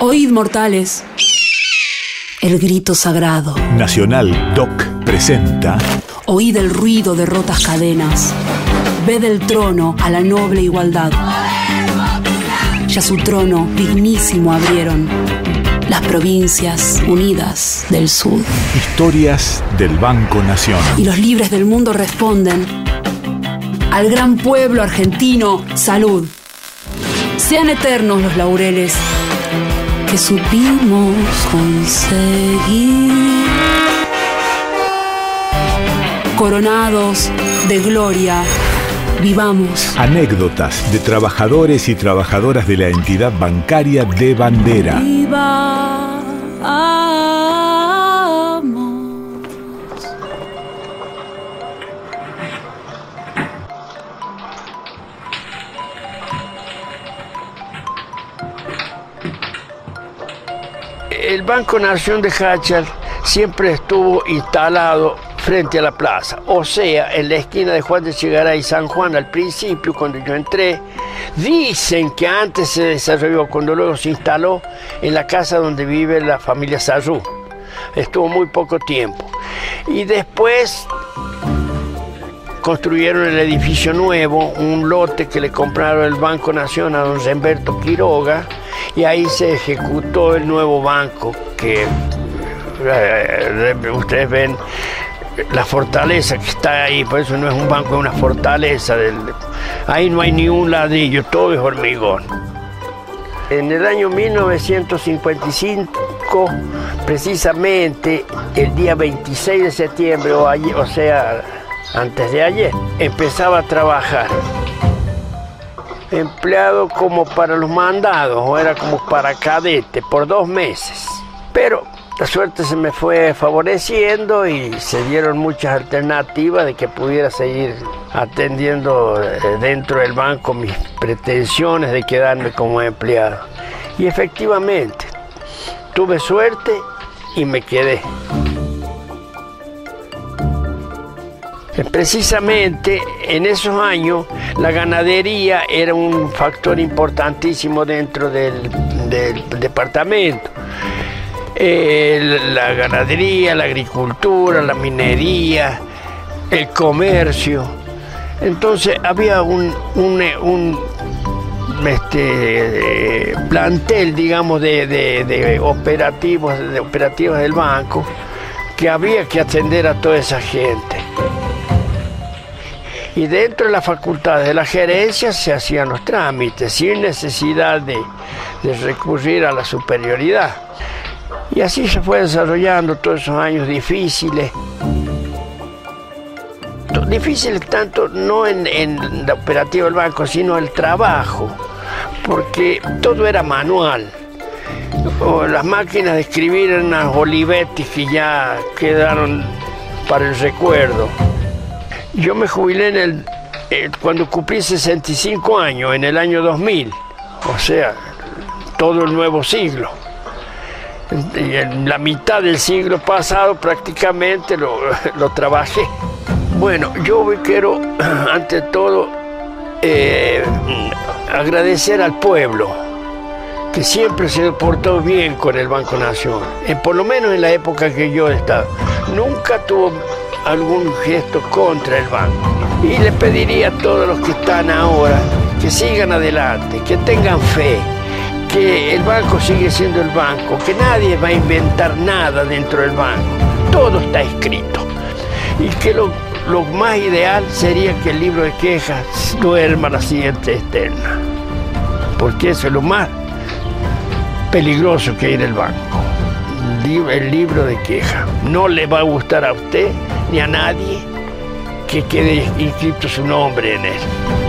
Oíd mortales el grito sagrado. Nacional Doc presenta. Oíd el ruido de rotas cadenas. Ved el trono a la noble igualdad. Ya su trono dignísimo abrieron las provincias unidas del sur. Historias del Banco Nación. Y los libres del mundo responden al gran pueblo argentino, salud. Sean eternos los laureles que supimos conseguir. Coronados de gloria, vivamos. Anécdotas de trabajadores y trabajadoras de la entidad bancaria de bandera. Viva. El Banco Nación de Hachal siempre estuvo instalado frente a la plaza, o sea, en la esquina de Juan de Chigaray y San Juan al principio, cuando yo entré. Dicen que antes se desarrolló, cuando luego se instaló en la casa donde vive la familia Sarrú. Estuvo muy poco tiempo. Y después construyeron el edificio nuevo, un lote que le compraron el Banco Nación a don Zemberto Quiroga, y ahí se ejecutó el nuevo banco que eh, ustedes ven la fortaleza que está ahí, por eso no es un banco, es una fortaleza. ahí no hay ni un ladrillo, todo es hormigón. En el año 1955, precisamente el día 26 de septiembre, o, o sea, antes de ayer, empezaba a trabajar empleado como para los mandados o era como para cadete por dos meses. Pero la suerte se me fue favoreciendo y se dieron muchas alternativas de que pudiera seguir atendiendo eh, dentro del banco mis pretensiones de quedarme como empleado. Y efectivamente, tuve suerte y me quedé. Precisamente en esos años la ganadería era un factor importantísimo dentro del, departamento. la ganadería, la agricultura, la minería, el comercio. Entonces había un, este, plantel, digamos, de, operativos, de operativos del banco que había que atender a toda esa gente y dentro de la facultad de la gerencia se hacían los trámites sin necesidad de, recurrir a la superioridad. Y así se fue desarrollando todos esos años difíciles. Difíciles tanto no en, la operativa del banco, sino el trabajo, porque todo era manual. Las máquinas de escribir eran unas Olivetti que ya quedaron para el recuerdo. Yo me jubilé en el, eh, cuando cumplí 65 años, en el año 2000, o sea, todo el nuevo siglo. Y en la mitad del siglo pasado prácticamente lo, trabajé. Bueno, yo quiero, ante todo, eh, agradecer al pueblo, que siempre se portó bien con el Banco Nación, por lo menos en la época que yo estaba. Nunca tuvo algún gesto contra el banco. Y le pediría a todos los que están ahora que sigan adelante, que tengan fe, que el banco sigue siendo el banco, que nadie va a inventar nada dentro del banco. Todo está escrito. Y que lo, más ideal sería que el libro de quejas duerma la siguiente eterna. Porque eso es lo más peligroso que hay en el banco. El libro de queja. No le va a gustar a usted ni a nadie que quede inscrito su nombre en él.